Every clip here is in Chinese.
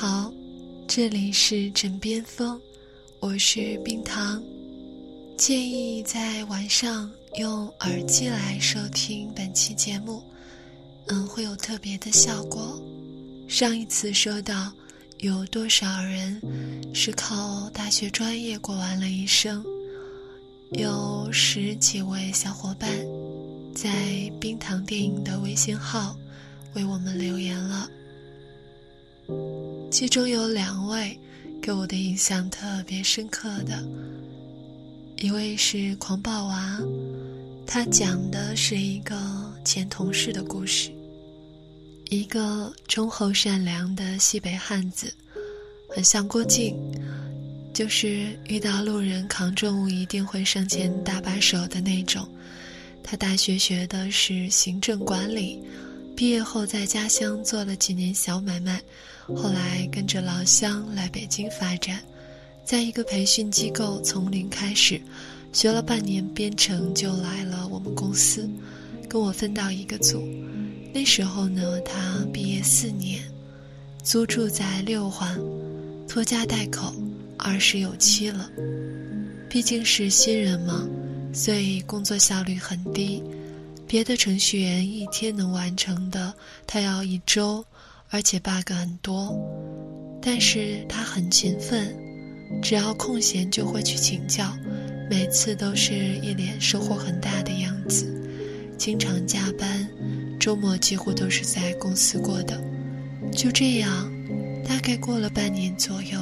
好，这里是枕边风，我是冰糖。建议在晚上用耳机来收听本期节目，嗯，会有特别的效果。上一次说到，有多少人是靠大学专业过完了一生？有十几位小伙伴在冰糖电影的微信号为我们留言了。其中有两位给我的印象特别深刻的，一位是狂暴娃，他讲的是一个前同事的故事。一个忠厚善良的西北汉子，很像郭靖，就是遇到路人扛重物一定会上前搭把手的那种。他大学学的是行政管理。毕业后，在家乡做了几年小买卖，后来跟着老乡来北京发展，在一个培训机构从零开始，学了半年编程就来了我们公司，跟我分到一个组。那时候呢，他毕业四年，租住在六环，拖家带口，二十有七了。毕竟是新人嘛，所以工作效率很低。别的程序员一天能完成的，他要一周，而且 bug 很多。但是他很勤奋，只要空闲就会去请教，每次都是一脸收获很大的样子。经常加班，周末几乎都是在公司过的。就这样，大概过了半年左右，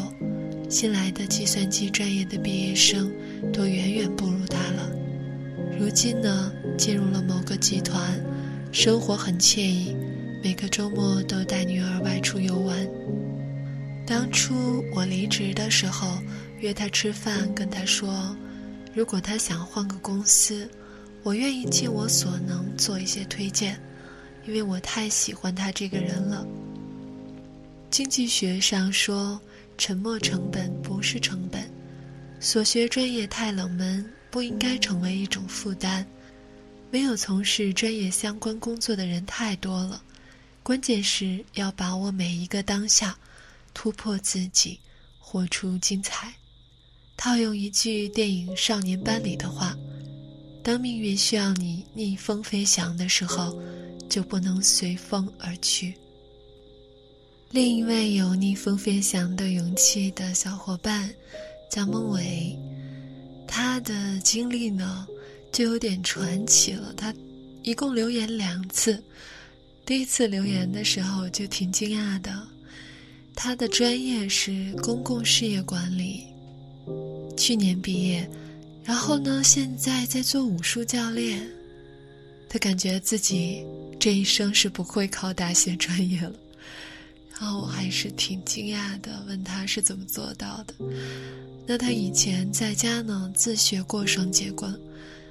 新来的计算机专业的毕业生都远远不如他了。如今呢？进入了某个集团，生活很惬意，每个周末都带女儿外出游玩。当初我离职的时候，约他吃饭，跟他说，如果他想换个公司，我愿意尽我所能做一些推荐，因为我太喜欢他这个人了。经济学上说，沉没成本不是成本，所学专业太冷门，不应该成为一种负担。没有从事专业相关工作的人太多了，关键是要把握每一个当下，突破自己，活出精彩。套用一句电影《少年班》里的话：“当命运需要你逆风飞翔的时候，就不能随风而去。”另一位有逆风飞翔的勇气的小伙伴叫孟伟，他的经历呢？就有点传奇了。他一共留言两次，第一次留言的时候就挺惊讶的。他的专业是公共事业管理，去年毕业，然后呢，现在在做武术教练。他感觉自己这一生是不会考大学专业了。然后我还是挺惊讶的，问他是怎么做到的。那他以前在家呢，自学过双截棍。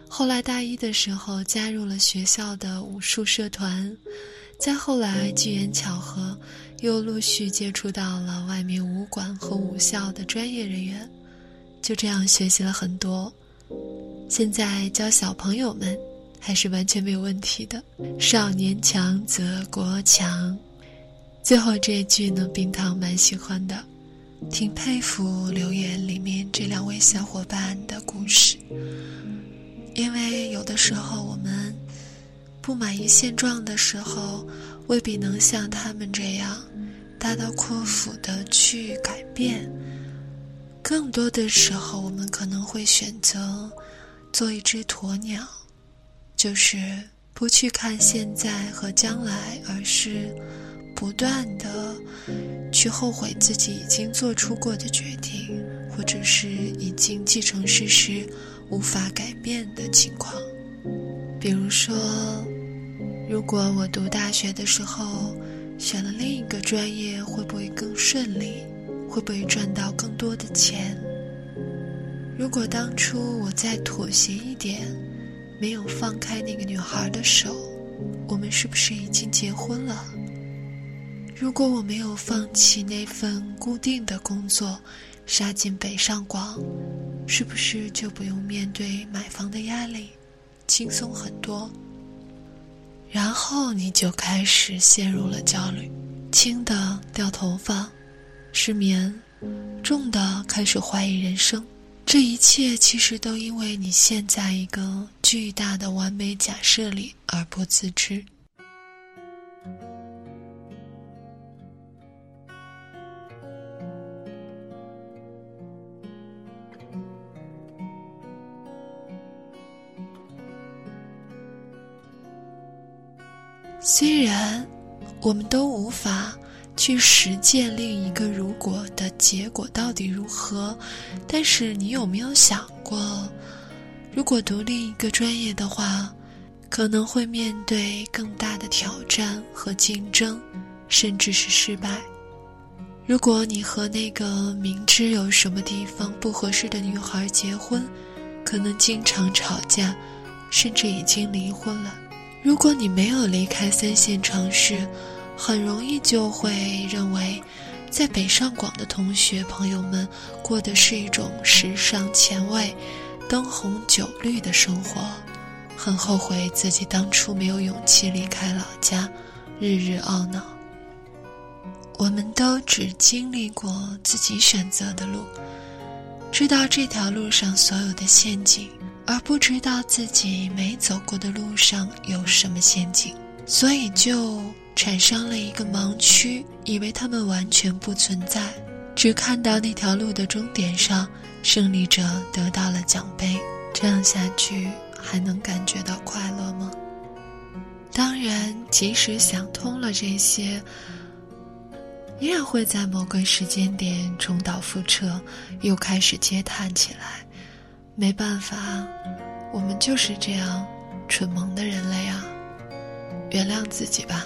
后来大一的时候加入了学校的武术社团，再后来机缘巧合，又陆续接触到了外面武馆和武校的专业人员，就这样学习了很多。现在教小朋友们还是完全没有问题的。少年强则国强。最后这一句呢，冰糖蛮喜欢的，挺佩服留言里面这两位小伙伴的故事。因为有的时候我们不满意现状的时候，未必能像他们这样大刀阔斧的去改变。更多的时候，我们可能会选择做一只鸵鸟，就是不去看现在和将来，而是不断的去后悔自己已经做出过的决定，或者是已经既成事实。无法改变的情况，比如说，如果我读大学的时候选了另一个专业，会不会更顺利？会不会赚到更多的钱？如果当初我再妥协一点，没有放开那个女孩的手，我们是不是已经结婚了？如果我没有放弃那份固定的工作，杀进北上广。是不是就不用面对买房的压力，轻松很多？然后你就开始陷入了焦虑，轻的掉头发，失眠，重的开始怀疑人生。这一切其实都因为你陷在一个巨大的完美假设里而不自知。虽然我们都无法。去实践另一个如果的结果到底如何？但是你有没有想过，如果读另一个专业的话，可能会面对更大的挑战和竞争，甚至是失败。如果你和那个明知有什么地方不合适的女孩结婚，可能经常吵架，甚至已经离婚了。如果你没有离开三线城市，很容易就会认为，在北上广的同学朋友们过的是一种时尚前卫、灯红酒绿的生活，很后悔自己当初没有勇气离开老家，日日懊恼。我们都只经历过自己选择的路，知道这条路上所有的陷阱，而不知道自己没走过的路上有什么陷阱，所以就。产生了一个盲区，以为他们完全不存在，只看到那条路的终点上，胜利者得到了奖杯。这样下去还能感觉到快乐吗？当然，即使想通了这些，依然会在某个时间点重蹈覆辙，又开始嗟叹起来。没办法，我们就是这样蠢萌的人类啊！原谅自己吧。